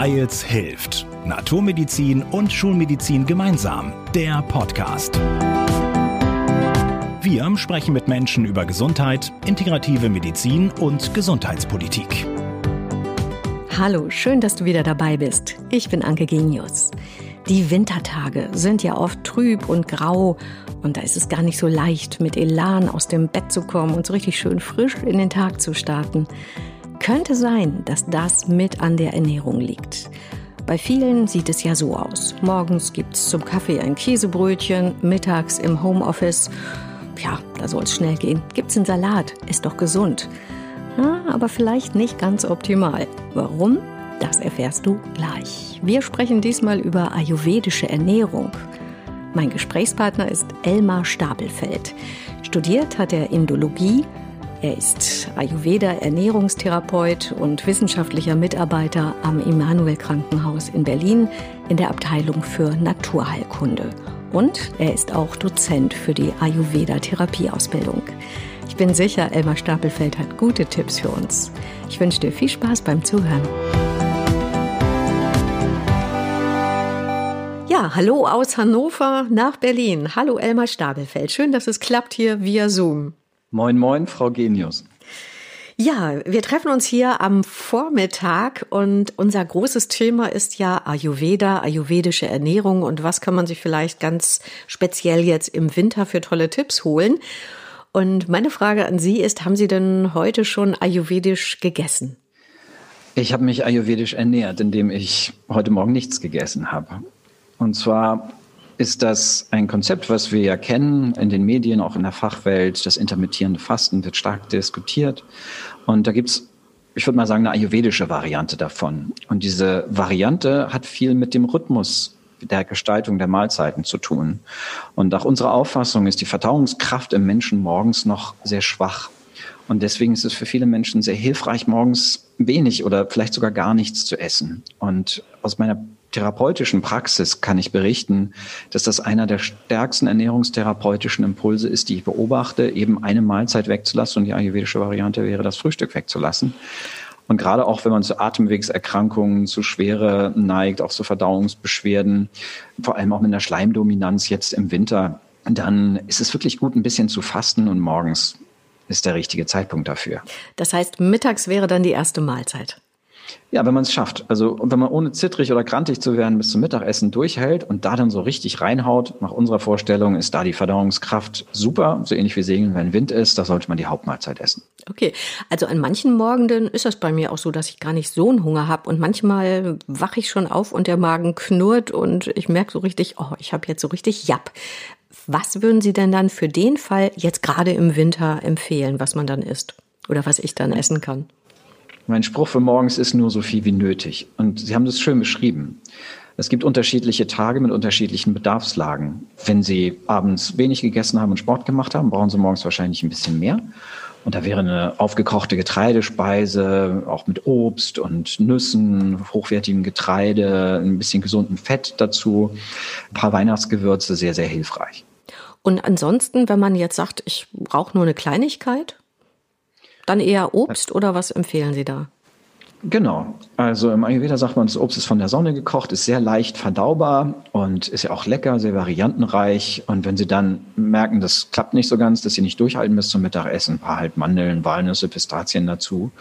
Weils hilft. Naturmedizin und Schulmedizin gemeinsam. Der Podcast. Wir sprechen mit Menschen über Gesundheit, integrative Medizin und Gesundheitspolitik. Hallo, schön, dass du wieder dabei bist. Ich bin Anke Genius. Die Wintertage sind ja oft trüb und grau und da ist es gar nicht so leicht, mit Elan aus dem Bett zu kommen und so richtig schön frisch in den Tag zu starten. Könnte sein, dass das mit an der Ernährung liegt. Bei vielen sieht es ja so aus. Morgens gibt es zum Kaffee ein Käsebrötchen, mittags im Homeoffice. Ja, da soll es schnell gehen. Gibt's einen Salat, ist doch gesund. Ja, aber vielleicht nicht ganz optimal. Warum? Das erfährst du gleich. Wir sprechen diesmal über ayurvedische Ernährung. Mein Gesprächspartner ist Elmar Stapelfeld. Studiert hat er Indologie er ist Ayurveda Ernährungstherapeut und wissenschaftlicher Mitarbeiter am Immanuel Krankenhaus in Berlin in der Abteilung für Naturheilkunde. Und er ist auch Dozent für die Ayurveda Therapieausbildung. Ich bin sicher, Elmar Stapelfeld hat gute Tipps für uns. Ich wünsche dir viel Spaß beim Zuhören. Ja, hallo aus Hannover nach Berlin. Hallo Elmar Stapelfeld. Schön, dass es klappt hier via Zoom. Moin, moin, Frau Genius. Ja, wir treffen uns hier am Vormittag und unser großes Thema ist ja Ayurveda, ayurvedische Ernährung und was kann man sich vielleicht ganz speziell jetzt im Winter für tolle Tipps holen. Und meine Frage an Sie ist, haben Sie denn heute schon ayurvedisch gegessen? Ich habe mich ayurvedisch ernährt, indem ich heute Morgen nichts gegessen habe. Und zwar ist das ein Konzept, was wir ja kennen in den Medien, auch in der Fachwelt. Das intermittierende Fasten wird stark diskutiert. Und da gibt's, ich würde mal sagen, eine ayurvedische Variante davon. Und diese Variante hat viel mit dem Rhythmus der Gestaltung der Mahlzeiten zu tun. Und nach unserer Auffassung ist die Verdauungskraft im Menschen morgens noch sehr schwach. Und deswegen ist es für viele Menschen sehr hilfreich, morgens wenig oder vielleicht sogar gar nichts zu essen. Und aus meiner therapeutischen Praxis kann ich berichten, dass das einer der stärksten ernährungstherapeutischen Impulse ist, die ich beobachte, eben eine Mahlzeit wegzulassen. Und die ayurvedische Variante wäre, das Frühstück wegzulassen. Und gerade auch, wenn man zu Atemwegserkrankungen, zu Schwere neigt, auch zu Verdauungsbeschwerden, vor allem auch mit einer Schleimdominanz jetzt im Winter, dann ist es wirklich gut, ein bisschen zu fasten und morgens ist der richtige Zeitpunkt dafür. Das heißt, mittags wäre dann die erste Mahlzeit. Ja, wenn man es schafft. Also wenn man ohne zittrig oder grantig zu werden bis zum Mittagessen durchhält und da dann so richtig reinhaut, nach unserer Vorstellung ist da die Verdauungskraft super, so ähnlich wie Segeln, wenn Wind ist, da sollte man die Hauptmahlzeit essen. Okay, also an manchen Morgenden ist das bei mir auch so, dass ich gar nicht so einen Hunger habe und manchmal wache ich schon auf und der Magen knurrt und ich merke so richtig, oh, ich habe jetzt so richtig Japp. Was würden Sie denn dann für den Fall jetzt gerade im Winter empfehlen, was man dann isst oder was ich dann essen kann? Mein Spruch für morgens ist nur so viel wie nötig. Und Sie haben das schön beschrieben. Es gibt unterschiedliche Tage mit unterschiedlichen Bedarfslagen. Wenn Sie abends wenig gegessen haben und Sport gemacht haben, brauchen Sie morgens wahrscheinlich ein bisschen mehr. Und da wäre eine aufgekochte Getreidespeise, auch mit Obst und Nüssen, hochwertigem Getreide, ein bisschen gesundem Fett dazu, ein paar Weihnachtsgewürze, sehr, sehr hilfreich. Und ansonsten, wenn man jetzt sagt, ich brauche nur eine Kleinigkeit, dann eher Obst oder was empfehlen Sie da? Genau. Also im Ayurveda sagt man, das Obst ist von der Sonne gekocht, ist sehr leicht verdaubar und ist ja auch lecker, sehr variantenreich. Und wenn Sie dann merken, das klappt nicht so ganz, dass Sie nicht durchhalten bis zum Mittagessen, ein paar halt Mandeln, Walnüsse, Pistazien dazu.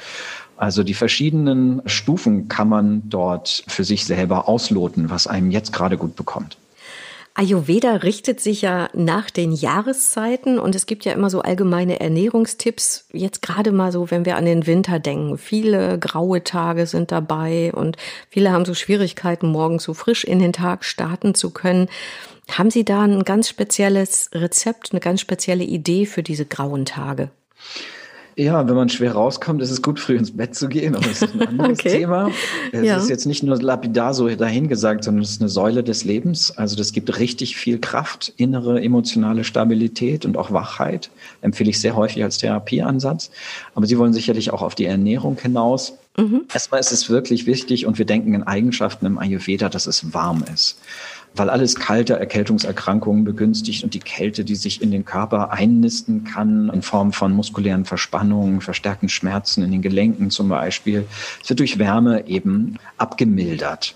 Also die verschiedenen Stufen kann man dort für sich selber ausloten, was einem jetzt gerade gut bekommt. Ayurveda richtet sich ja nach den Jahreszeiten und es gibt ja immer so allgemeine Ernährungstipps. Jetzt gerade mal so, wenn wir an den Winter denken. Viele graue Tage sind dabei und viele haben so Schwierigkeiten, morgens so frisch in den Tag starten zu können. Haben Sie da ein ganz spezielles Rezept, eine ganz spezielle Idee für diese grauen Tage? Ja, wenn man schwer rauskommt, ist es gut, früh ins Bett zu gehen, aber das ist ein anderes okay. Thema. Es ja. ist jetzt nicht nur lapidar so dahingesagt, sondern es ist eine Säule des Lebens. Also das gibt richtig viel Kraft, innere emotionale Stabilität und auch Wachheit. Empfehle ich sehr häufig als Therapieansatz. Aber Sie wollen sicherlich auch auf die Ernährung hinaus. Mhm. Erstmal ist es wirklich wichtig und wir denken in Eigenschaften im Ayurveda, dass es warm ist weil alles kalte Erkältungserkrankungen begünstigt und die Kälte, die sich in den Körper einnisten kann, in Form von muskulären Verspannungen, verstärkten Schmerzen in den Gelenken zum Beispiel, es wird durch Wärme eben abgemildert.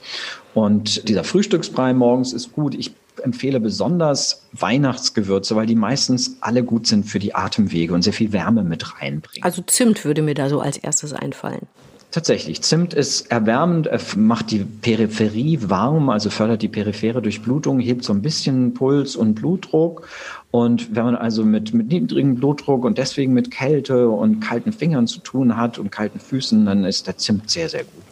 Und dieser Frühstücksbrei morgens ist gut. Ich empfehle besonders Weihnachtsgewürze, weil die meistens alle gut sind für die Atemwege und sehr viel Wärme mit reinbringen. Also Zimt würde mir da so als erstes einfallen. Tatsächlich. Zimt ist erwärmend, macht die Peripherie warm, also fördert die periphere Durchblutung, hebt so ein bisschen Puls und Blutdruck. Und wenn man also mit, mit niedrigem Blutdruck und deswegen mit Kälte und kalten Fingern zu tun hat und kalten Füßen, dann ist der Zimt sehr, sehr gut.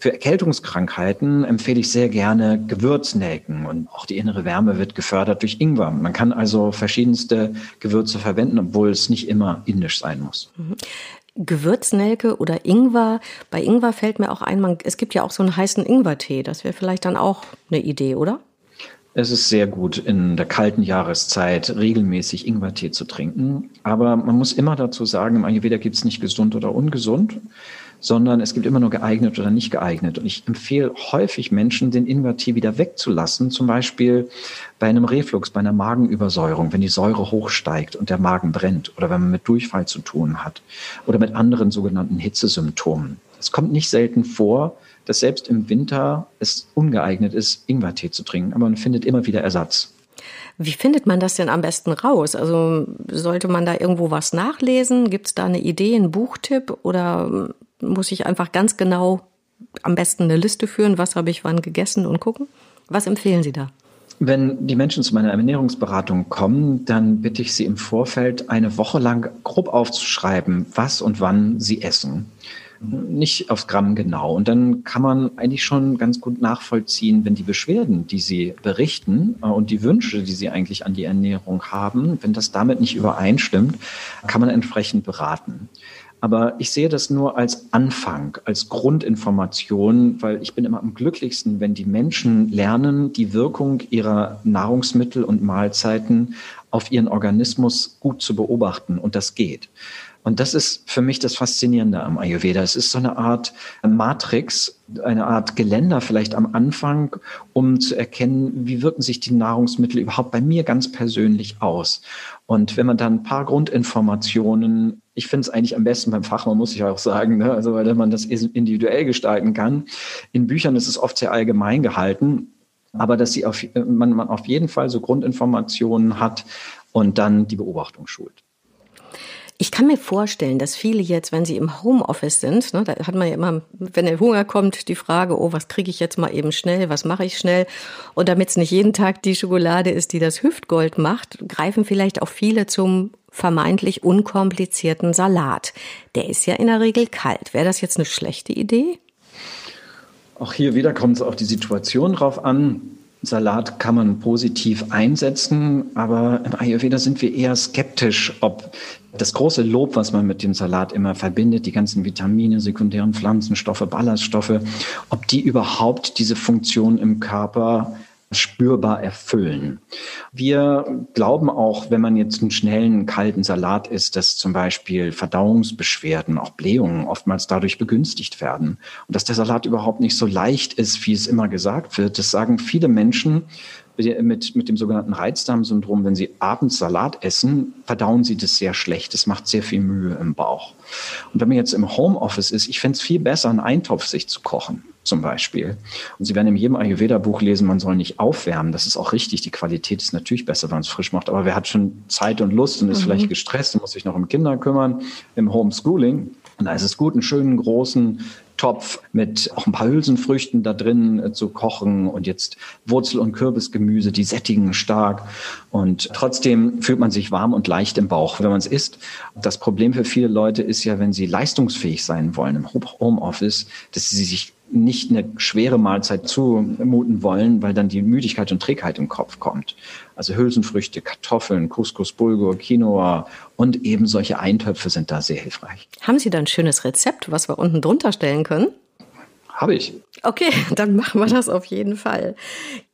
Für Erkältungskrankheiten empfehle ich sehr gerne Gewürznelken und auch die innere Wärme wird gefördert durch Ingwer. Man kann also verschiedenste Gewürze verwenden, obwohl es nicht immer indisch sein muss. Gewürznelke oder Ingwer. Bei Ingwer fällt mir auch ein, man, es gibt ja auch so einen heißen Ingwertee. Das wäre vielleicht dann auch eine Idee, oder? Es ist sehr gut, in der kalten Jahreszeit regelmäßig Ingwertee zu trinken. Aber man muss immer dazu sagen, im Ayurveda gibt es nicht gesund oder ungesund sondern es gibt immer nur geeignet oder nicht geeignet. Und ich empfehle häufig Menschen, den Ingwertee wieder wegzulassen, zum Beispiel bei einem Reflux, bei einer Magenübersäuerung, wenn die Säure hochsteigt und der Magen brennt oder wenn man mit Durchfall zu tun hat oder mit anderen sogenannten Hitzesymptomen. Es kommt nicht selten vor, dass selbst im Winter es ungeeignet ist, Ingwertee zu trinken, aber man findet immer wieder Ersatz. Wie findet man das denn am besten raus? Also sollte man da irgendwo was nachlesen? Gibt es da eine Idee, einen Buchtipp oder muss ich einfach ganz genau am besten eine Liste führen, was habe ich wann gegessen und gucken? Was empfehlen Sie da? Wenn die Menschen zu meiner Ernährungsberatung kommen, dann bitte ich sie im Vorfeld eine Woche lang grob aufzuschreiben, was und wann sie essen. Nicht aufs Gramm genau. Und dann kann man eigentlich schon ganz gut nachvollziehen, wenn die Beschwerden, die sie berichten äh, und die Wünsche, die sie eigentlich an die Ernährung haben, wenn das damit nicht übereinstimmt, kann man entsprechend beraten. Aber ich sehe das nur als Anfang, als Grundinformation, weil ich bin immer am glücklichsten, wenn die Menschen lernen, die Wirkung ihrer Nahrungsmittel und Mahlzeiten auf ihren Organismus gut zu beobachten. Und das geht. Und das ist für mich das Faszinierende am Ayurveda. Es ist so eine Art Matrix, eine Art Geländer vielleicht am Anfang, um zu erkennen, wie wirken sich die Nahrungsmittel überhaupt bei mir ganz persönlich aus. Und wenn man dann ein paar Grundinformationen, ich finde es eigentlich am besten beim Fachmann, muss ich auch sagen, ne? also weil man das individuell gestalten kann. In Büchern ist es oft sehr allgemein gehalten, aber dass sie auf, man, man auf jeden Fall so Grundinformationen hat und dann die Beobachtung schult. Ich kann mir vorstellen, dass viele jetzt, wenn sie im Homeoffice sind, ne, da hat man ja immer, wenn der Hunger kommt, die Frage, oh, was kriege ich jetzt mal eben schnell, was mache ich schnell? Und damit es nicht jeden Tag die Schokolade ist, die das Hüftgold macht, greifen vielleicht auch viele zum vermeintlich unkomplizierten Salat. Der ist ja in der Regel kalt. Wäre das jetzt eine schlechte Idee? Auch hier wieder kommt es auf die Situation drauf an. Salat kann man positiv einsetzen, aber im Ayurveda sind wir eher skeptisch, ob das große Lob, was man mit dem Salat immer verbindet, die ganzen Vitamine, sekundären Pflanzenstoffe, Ballaststoffe, ob die überhaupt diese Funktion im Körper spürbar erfüllen. Wir glauben auch, wenn man jetzt einen schnellen, kalten Salat isst, dass zum Beispiel Verdauungsbeschwerden, auch Blähungen oftmals dadurch begünstigt werden. Und dass der Salat überhaupt nicht so leicht ist, wie es immer gesagt wird. Das sagen viele Menschen, mit, mit dem sogenannten Reizdarmsyndrom, wenn Sie abends Salat essen, verdauen Sie das sehr schlecht. Das macht sehr viel Mühe im Bauch. Und wenn man jetzt im Homeoffice ist, ich fände es viel besser, einen Eintopf sich zu kochen, zum Beispiel. Und Sie werden in jedem Ayurveda-Buch lesen, man soll nicht aufwärmen. Das ist auch richtig. Die Qualität ist natürlich besser, wenn man es frisch macht. Aber wer hat schon Zeit und Lust und ist mhm. vielleicht gestresst und muss sich noch um Kinder kümmern im Homeschooling? Und da ist es gut, einen schönen großen Topf mit auch ein paar Hülsenfrüchten da drin äh, zu kochen und jetzt Wurzel- und Kürbisgemüse, die sättigen stark. Und trotzdem fühlt man sich warm und leicht im Bauch, wenn man es isst. Das Problem für viele Leute ist ja, wenn sie leistungsfähig sein wollen im Homeoffice, dass sie sich nicht eine schwere Mahlzeit zumuten wollen, weil dann die Müdigkeit und Trägheit im Kopf kommt. Also Hülsenfrüchte, Kartoffeln, Couscous, Bulgur, Quinoa und eben solche Eintöpfe sind da sehr hilfreich. Haben Sie da ein schönes Rezept, was wir unten drunter stellen können? Habe ich. Okay, dann machen wir das auf jeden Fall.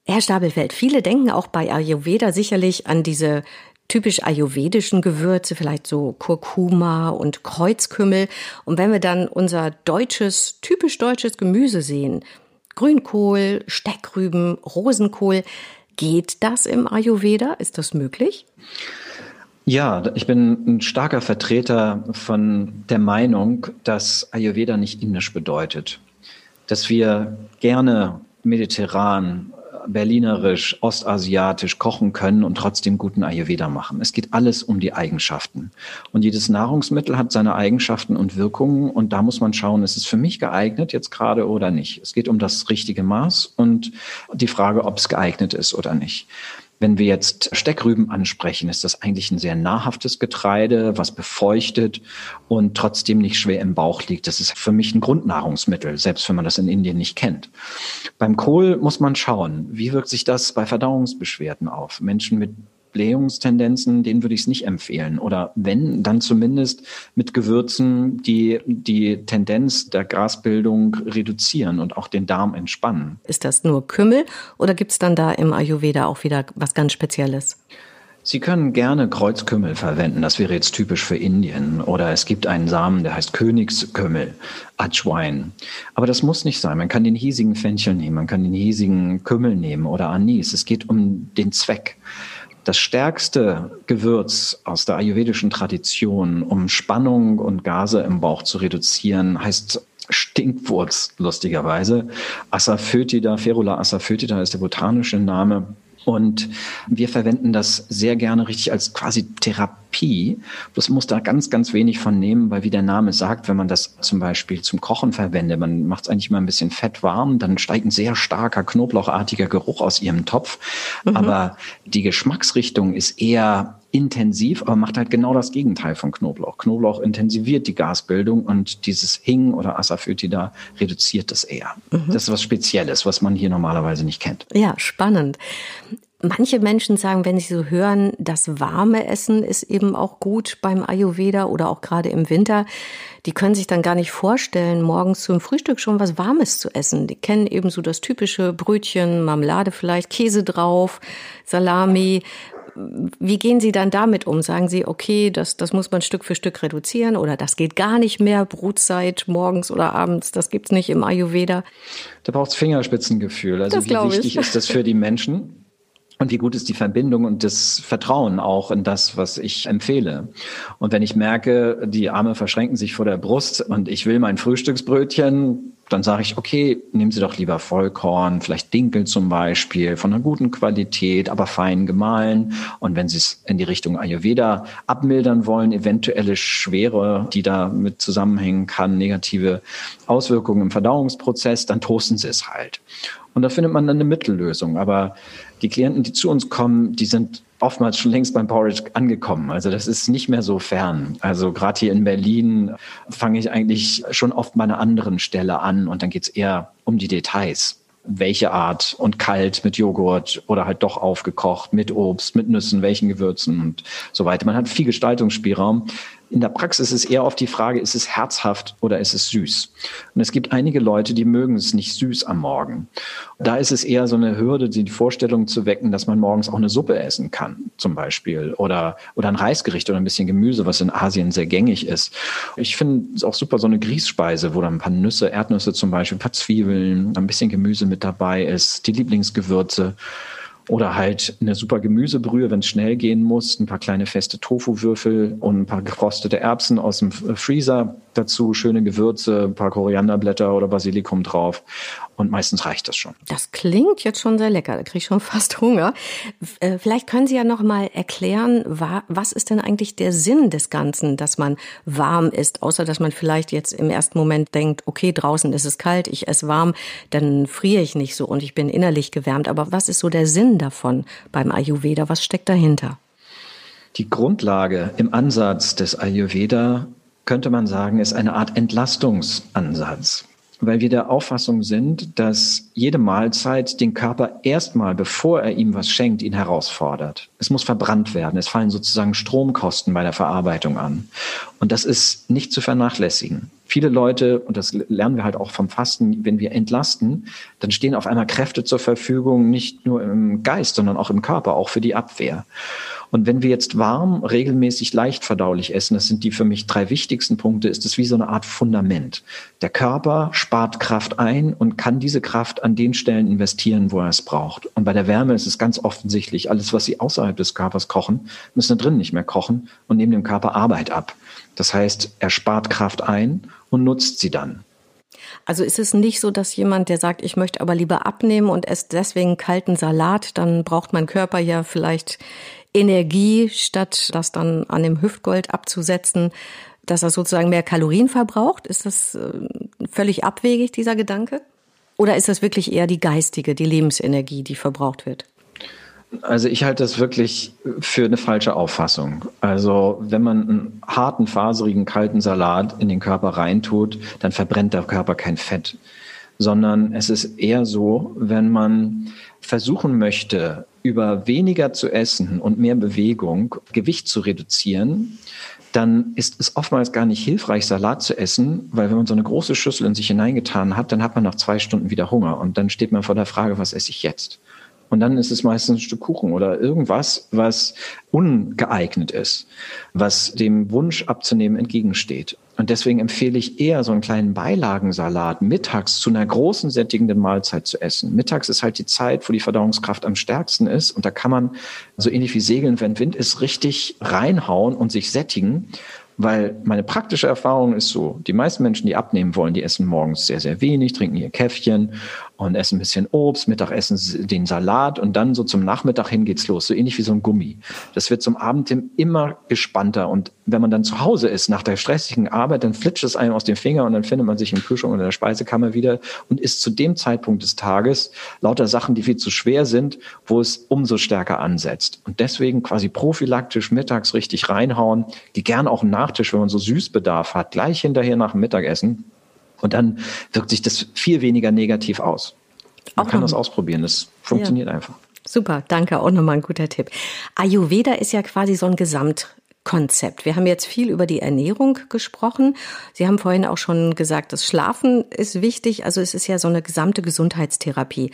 Herr Stabelfeld, viele denken auch bei Ayurveda sicherlich an diese typisch ayurvedischen Gewürze, vielleicht so Kurkuma und Kreuzkümmel. Und wenn wir dann unser deutsches, typisch deutsches Gemüse sehen, Grünkohl, Steckrüben, Rosenkohl, geht das im Ayurveda? Ist das möglich? Ja, ich bin ein starker Vertreter von der Meinung, dass Ayurveda nicht indisch bedeutet. Dass wir gerne mediterran, berlinerisch, ostasiatisch kochen können und trotzdem guten Ayurveda machen. Es geht alles um die Eigenschaften. Und jedes Nahrungsmittel hat seine Eigenschaften und Wirkungen. Und da muss man schauen, ist es für mich geeignet jetzt gerade oder nicht. Es geht um das richtige Maß und die Frage, ob es geeignet ist oder nicht. Wenn wir jetzt Steckrüben ansprechen, ist das eigentlich ein sehr nahrhaftes Getreide, was befeuchtet und trotzdem nicht schwer im Bauch liegt. Das ist für mich ein Grundnahrungsmittel, selbst wenn man das in Indien nicht kennt. Beim Kohl muss man schauen, wie wirkt sich das bei Verdauungsbeschwerden auf? Menschen mit Blähungstendenzen, denen würde ich es nicht empfehlen. Oder wenn, dann zumindest mit Gewürzen, die die Tendenz der Grasbildung reduzieren und auch den Darm entspannen. Ist das nur Kümmel oder gibt es dann da im Ayurveda auch wieder was ganz Spezielles? Sie können gerne Kreuzkümmel verwenden, das wäre jetzt typisch für Indien. Oder es gibt einen Samen, der heißt Königskümmel, Ajwain. Aber das muss nicht sein. Man kann den hiesigen Fenchel nehmen, man kann den hiesigen Kümmel nehmen oder Anis. Es geht um den Zweck. Das stärkste Gewürz aus der ayurvedischen Tradition, um Spannung und Gase im Bauch zu reduzieren, heißt Stinkwurz, lustigerweise. Asafoetida, Ferula asafoetida ist der botanische Name. Und wir verwenden das sehr gerne richtig als quasi Therapie. Das muss da ganz, ganz wenig von nehmen, weil wie der Name sagt, wenn man das zum Beispiel zum Kochen verwendet, man macht es eigentlich mal ein bisschen fett warm, dann steigt ein sehr starker knoblauchartiger Geruch aus ihrem Topf. Mhm. Aber die Geschmacksrichtung ist eher intensiv, aber macht halt genau das Gegenteil von Knoblauch. Knoblauch intensiviert die Gasbildung und dieses Hing oder Asafoetida reduziert das eher. Mhm. Das ist was Spezielles, was man hier normalerweise nicht kennt. Ja, spannend. Manche Menschen sagen, wenn sie so hören, das warme Essen ist eben auch gut beim Ayurveda oder auch gerade im Winter. Die können sich dann gar nicht vorstellen, morgens zum Frühstück schon was Warmes zu essen. Die kennen eben so das typische Brötchen, Marmelade vielleicht, Käse drauf, Salami wie gehen Sie dann damit um? Sagen Sie, okay, das, das muss man Stück für Stück reduzieren oder das geht gar nicht mehr, Brutzeit morgens oder abends, das gibt's nicht im Ayurveda? Da braucht es Fingerspitzengefühl. Also das wie wichtig ich. ist das für die Menschen? Und wie gut ist die Verbindung und das Vertrauen auch in das, was ich empfehle. Und wenn ich merke, die Arme verschränken sich vor der Brust und ich will mein Frühstücksbrötchen, dann sage ich, okay, nehmen Sie doch lieber Vollkorn, vielleicht Dinkel zum Beispiel, von einer guten Qualität, aber fein gemahlen. Und wenn Sie es in die Richtung Ayurveda abmildern wollen, eventuelle Schwere, die damit zusammenhängen kann, negative Auswirkungen im Verdauungsprozess, dann toasten Sie es halt. Und da findet man dann eine Mittellösung. Aber die Klienten, die zu uns kommen, die sind oftmals schon längst beim Porridge angekommen. Also das ist nicht mehr so fern. Also gerade hier in Berlin fange ich eigentlich schon oft mal einer anderen Stelle an und dann geht's eher um die Details. Welche Art und kalt mit Joghurt oder halt doch aufgekocht mit Obst, mit Nüssen, welchen Gewürzen und so weiter. Man hat viel Gestaltungsspielraum. In der Praxis ist eher oft die Frage, ist es herzhaft oder ist es süß? Und es gibt einige Leute, die mögen es nicht süß am Morgen. Da ist es eher so eine Hürde, die Vorstellung zu wecken, dass man morgens auch eine Suppe essen kann, zum Beispiel, oder, oder ein Reisgericht oder ein bisschen Gemüse, was in Asien sehr gängig ist. Ich finde es auch super, so eine Grießspeise, wo dann ein paar Nüsse, Erdnüsse zum Beispiel, ein paar Zwiebeln, ein bisschen Gemüse mit dabei ist, die Lieblingsgewürze. Oder halt eine super Gemüsebrühe, wenn es schnell gehen muss, ein paar kleine feste Tofuwürfel und ein paar gefrostete Erbsen aus dem Freezer dazu, schöne Gewürze, ein paar Korianderblätter oder Basilikum drauf. Und meistens reicht das schon. Das klingt jetzt schon sehr lecker. Da kriege ich schon fast Hunger. Äh, vielleicht können Sie ja noch mal erklären, was ist denn eigentlich der Sinn des Ganzen, dass man warm ist, außer dass man vielleicht jetzt im ersten Moment denkt, okay, draußen ist es kalt, ich esse warm, dann friere ich nicht so und ich bin innerlich gewärmt. Aber was ist so der Sinn davon beim Ayurveda? Was steckt dahinter? Die Grundlage im Ansatz des Ayurveda könnte man sagen, ist eine Art Entlastungsansatz weil wir der Auffassung sind, dass jede Mahlzeit den Körper erstmal, bevor er ihm was schenkt, ihn herausfordert. Es muss verbrannt werden. Es fallen sozusagen Stromkosten bei der Verarbeitung an. Und das ist nicht zu vernachlässigen. Viele Leute, und das lernen wir halt auch vom Fasten, wenn wir entlasten, dann stehen auf einmal Kräfte zur Verfügung, nicht nur im Geist, sondern auch im Körper, auch für die Abwehr. Und wenn wir jetzt warm, regelmäßig, leicht verdaulich essen, das sind die für mich drei wichtigsten Punkte, ist es wie so eine Art Fundament. Der Körper spart Kraft ein und kann diese Kraft an den Stellen investieren, wo er es braucht. Und bei der Wärme ist es ganz offensichtlich, alles, was Sie außerhalb des Körpers kochen, müssen da drin nicht mehr kochen und nehmen dem Körper Arbeit ab. Das heißt, er spart Kraft ein und nutzt sie dann. Also ist es nicht so, dass jemand, der sagt, ich möchte aber lieber abnehmen und esse deswegen kalten Salat, dann braucht mein Körper ja vielleicht Energie, statt das dann an dem Hüftgold abzusetzen, dass er sozusagen mehr Kalorien verbraucht? Ist das äh, völlig abwegig, dieser Gedanke? Oder ist das wirklich eher die geistige, die Lebensenergie, die verbraucht wird? Also ich halte das wirklich für eine falsche Auffassung. Also wenn man einen harten, faserigen, kalten Salat in den Körper reintut, dann verbrennt der Körper kein Fett, sondern es ist eher so, wenn man versuchen möchte, über weniger zu essen und mehr Bewegung Gewicht zu reduzieren, dann ist es oftmals gar nicht hilfreich, Salat zu essen, weil wenn man so eine große Schüssel in sich hineingetan hat, dann hat man nach zwei Stunden wieder Hunger und dann steht man vor der Frage, was esse ich jetzt? Und dann ist es meistens ein Stück Kuchen oder irgendwas, was ungeeignet ist, was dem Wunsch abzunehmen entgegensteht. Und deswegen empfehle ich eher so einen kleinen Beilagensalat mittags zu einer großen sättigenden Mahlzeit zu essen. Mittags ist halt die Zeit, wo die Verdauungskraft am stärksten ist. Und da kann man so ähnlich wie Segeln, wenn Wind ist, richtig reinhauen und sich sättigen. Weil meine praktische Erfahrung ist so, die meisten Menschen, die abnehmen wollen, die essen morgens sehr, sehr wenig, trinken ihr Käffchen und essen ein bisschen Obst, Mittag essen den Salat und dann so zum Nachmittag hin geht's los, so ähnlich wie so ein Gummi. Das wird zum Abend hin immer gespannter und wenn man dann zu Hause ist, nach der stressigen Arbeit, dann flitscht es einem aus dem Finger und dann findet man sich im Kühlschrank oder in der Speisekammer wieder und ist zu dem Zeitpunkt des Tages lauter Sachen, die viel zu schwer sind, wo es umso stärker ansetzt. Und deswegen quasi prophylaktisch mittags richtig reinhauen, die gern auch einen Nachtisch, wenn man so Süßbedarf hat, gleich hinterher nach dem Mittagessen. Und dann wirkt sich das viel weniger negativ aus. Man auch kann das ausprobieren, das funktioniert ja. einfach. Super, danke, auch nochmal ein guter Tipp. Ayurveda ist ja quasi so ein Gesamt Konzept. Wir haben jetzt viel über die Ernährung gesprochen. Sie haben vorhin auch schon gesagt, das Schlafen ist wichtig. Also es ist ja so eine gesamte Gesundheitstherapie.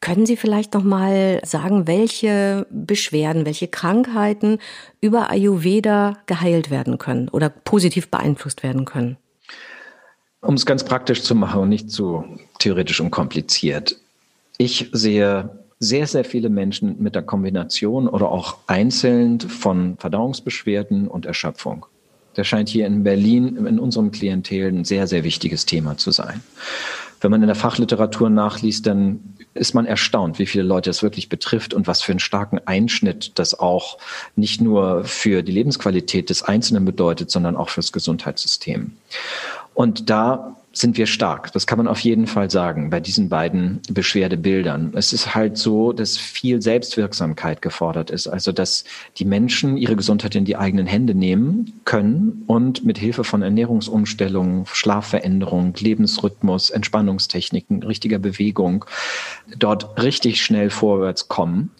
Können Sie vielleicht noch mal sagen, welche Beschwerden, welche Krankheiten über Ayurveda geheilt werden können oder positiv beeinflusst werden können? Um es ganz praktisch zu machen und nicht zu theoretisch und kompliziert. Ich sehe sehr, sehr viele Menschen mit der Kombination oder auch einzeln von Verdauungsbeschwerden und Erschöpfung. Das scheint hier in Berlin in unserem Klientel ein sehr, sehr wichtiges Thema zu sein. Wenn man in der Fachliteratur nachliest, dann ist man erstaunt, wie viele Leute es wirklich betrifft und was für einen starken Einschnitt das auch nicht nur für die Lebensqualität des Einzelnen bedeutet, sondern auch fürs Gesundheitssystem. Und da sind wir stark. Das kann man auf jeden Fall sagen bei diesen beiden Beschwerdebildern. Es ist halt so, dass viel Selbstwirksamkeit gefordert ist. Also, dass die Menschen ihre Gesundheit in die eigenen Hände nehmen können und mit Hilfe von Ernährungsumstellungen, Schlafveränderung, Lebensrhythmus, Entspannungstechniken, richtiger Bewegung dort richtig schnell vorwärts kommen.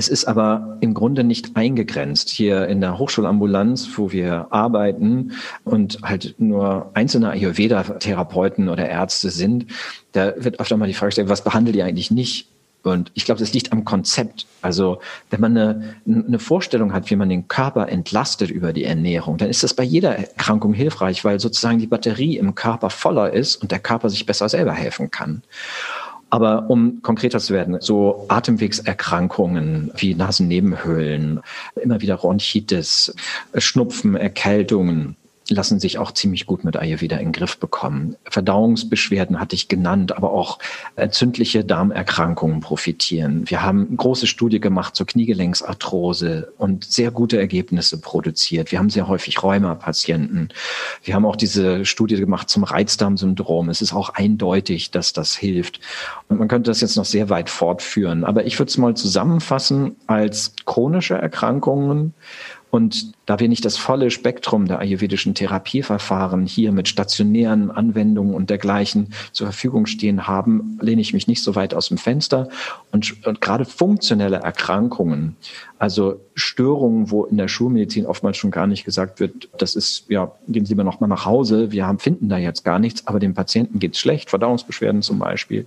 Es ist aber im Grunde nicht eingegrenzt. Hier in der Hochschulambulanz, wo wir arbeiten und halt nur einzelne Ayurveda-Therapeuten oder Ärzte sind, da wird öfter mal die Frage gestellt, was behandelt ihr eigentlich nicht? Und ich glaube, das liegt am Konzept. Also wenn man eine, eine Vorstellung hat, wie man den Körper entlastet über die Ernährung, dann ist das bei jeder Erkrankung hilfreich, weil sozusagen die Batterie im Körper voller ist und der Körper sich besser selber helfen kann. Aber um konkreter zu werden, so Atemwegserkrankungen wie Nasennebenhöhlen, immer wieder Bronchitis, Schnupfen, Erkältungen, lassen sich auch ziemlich gut mit Ayurveda in den Griff bekommen. Verdauungsbeschwerden hatte ich genannt, aber auch entzündliche Darmerkrankungen profitieren. Wir haben eine große Studie gemacht zur Kniegelenksarthrose und sehr gute Ergebnisse produziert. Wir haben sehr häufig Rheuma-Patienten. Wir haben auch diese Studie gemacht zum Reizdarmsyndrom. Es ist auch eindeutig, dass das hilft. Und man könnte das jetzt noch sehr weit fortführen. Aber ich würde es mal zusammenfassen als chronische Erkrankungen und Da wir nicht das volle Spektrum der ayurvedischen Therapieverfahren hier mit stationären Anwendungen und dergleichen zur Verfügung stehen haben, lehne ich mich nicht so weit aus dem Fenster. Und, und gerade funktionelle Erkrankungen, also Störungen, wo in der Schulmedizin oftmals schon gar nicht gesagt wird, das ist, ja, gehen Sie lieber nochmal nach Hause, wir haben, finden da jetzt gar nichts, aber dem Patienten geht es schlecht, Verdauungsbeschwerden zum Beispiel,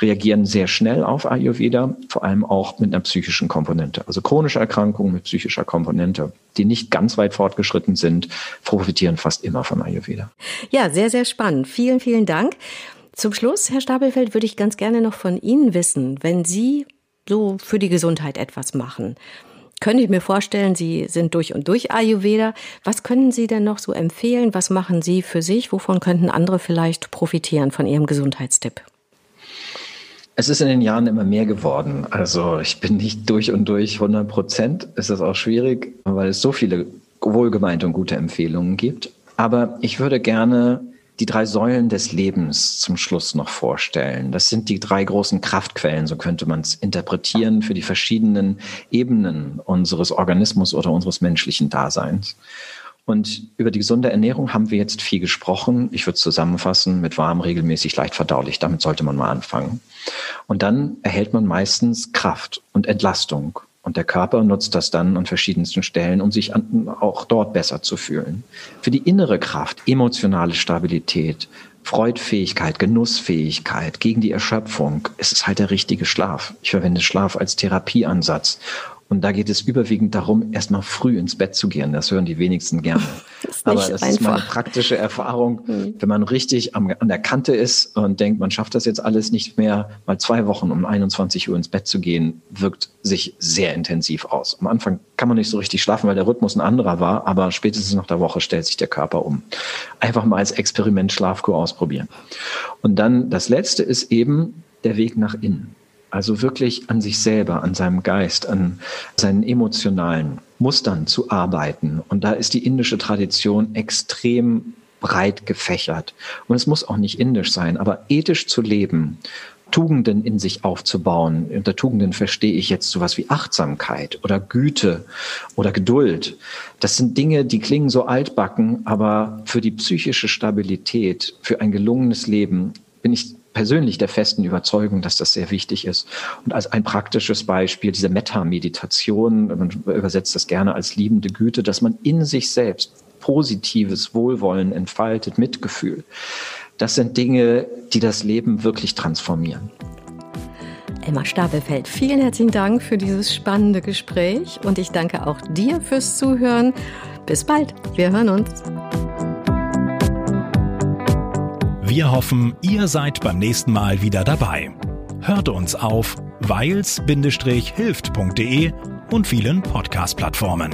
reagieren sehr schnell auf Ayurveda, vor allem auch mit einer psychischen Komponente. Also chronische Erkrankungen mit psychischer Komponente, die nicht ganz weit fortgeschritten sind, profitieren fast immer von Ayurveda. Ja, sehr, sehr spannend. Vielen, vielen Dank. Zum Schluss, Herr Stapelfeld, würde ich ganz gerne noch von Ihnen wissen, wenn Sie so für die Gesundheit etwas machen. Könnte ich mir vorstellen, Sie sind durch und durch Ayurveda. Was können Sie denn noch so empfehlen? Was machen Sie für sich? Wovon könnten andere vielleicht profitieren von Ihrem Gesundheitstipp? Es ist in den Jahren immer mehr geworden. Also ich bin nicht durch und durch 100 Prozent. Ist auch schwierig, weil es so viele wohlgemeinte und gute Empfehlungen gibt. Aber ich würde gerne die drei Säulen des Lebens zum Schluss noch vorstellen. Das sind die drei großen Kraftquellen, so könnte man es interpretieren, für die verschiedenen Ebenen unseres Organismus oder unseres menschlichen Daseins. Und über die gesunde Ernährung haben wir jetzt viel gesprochen. Ich würde zusammenfassen mit warm, regelmäßig, leicht verdaulich. Damit sollte man mal anfangen. Und dann erhält man meistens Kraft und Entlastung. Und der Körper nutzt das dann an verschiedensten Stellen, um sich an, auch dort besser zu fühlen. Für die innere Kraft, emotionale Stabilität, Freudfähigkeit, Genussfähigkeit, gegen die Erschöpfung, ist es halt der richtige Schlaf. Ich verwende Schlaf als Therapieansatz. Und da geht es überwiegend darum, erstmal früh ins Bett zu gehen. Das hören die wenigsten gerne. Das Aber das einfach. ist meine praktische Erfahrung. Mhm. Wenn man richtig am, an der Kante ist und denkt, man schafft das jetzt alles nicht mehr, mal zwei Wochen um 21 Uhr ins Bett zu gehen, wirkt sich sehr intensiv aus. Am Anfang kann man nicht so richtig schlafen, weil der Rhythmus ein anderer war, aber spätestens nach der Woche stellt sich der Körper um. Einfach mal als Experiment Schlafkur ausprobieren. Und dann das letzte ist eben der Weg nach innen. Also wirklich an sich selber, an seinem Geist, an seinen emotionalen Mustern zu arbeiten. Und da ist die indische Tradition extrem breit gefächert. Und es muss auch nicht indisch sein, aber ethisch zu leben, Tugenden in sich aufzubauen. Unter Tugenden verstehe ich jetzt sowas wie Achtsamkeit oder Güte oder Geduld. Das sind Dinge, die klingen so altbacken, aber für die psychische Stabilität, für ein gelungenes Leben bin ich persönlich der festen Überzeugung, dass das sehr wichtig ist. Und als ein praktisches Beispiel diese Metta-Meditation, man übersetzt das gerne als liebende Güte, dass man in sich selbst positives Wohlwollen entfaltet, Mitgefühl. Das sind Dinge, die das Leben wirklich transformieren. Emma Stapelfeld, vielen herzlichen Dank für dieses spannende Gespräch und ich danke auch dir fürs Zuhören. Bis bald, wir hören uns. Wir hoffen, ihr seid beim nächsten Mal wieder dabei. Hört uns auf weils-hilft.de und vielen Podcast-Plattformen.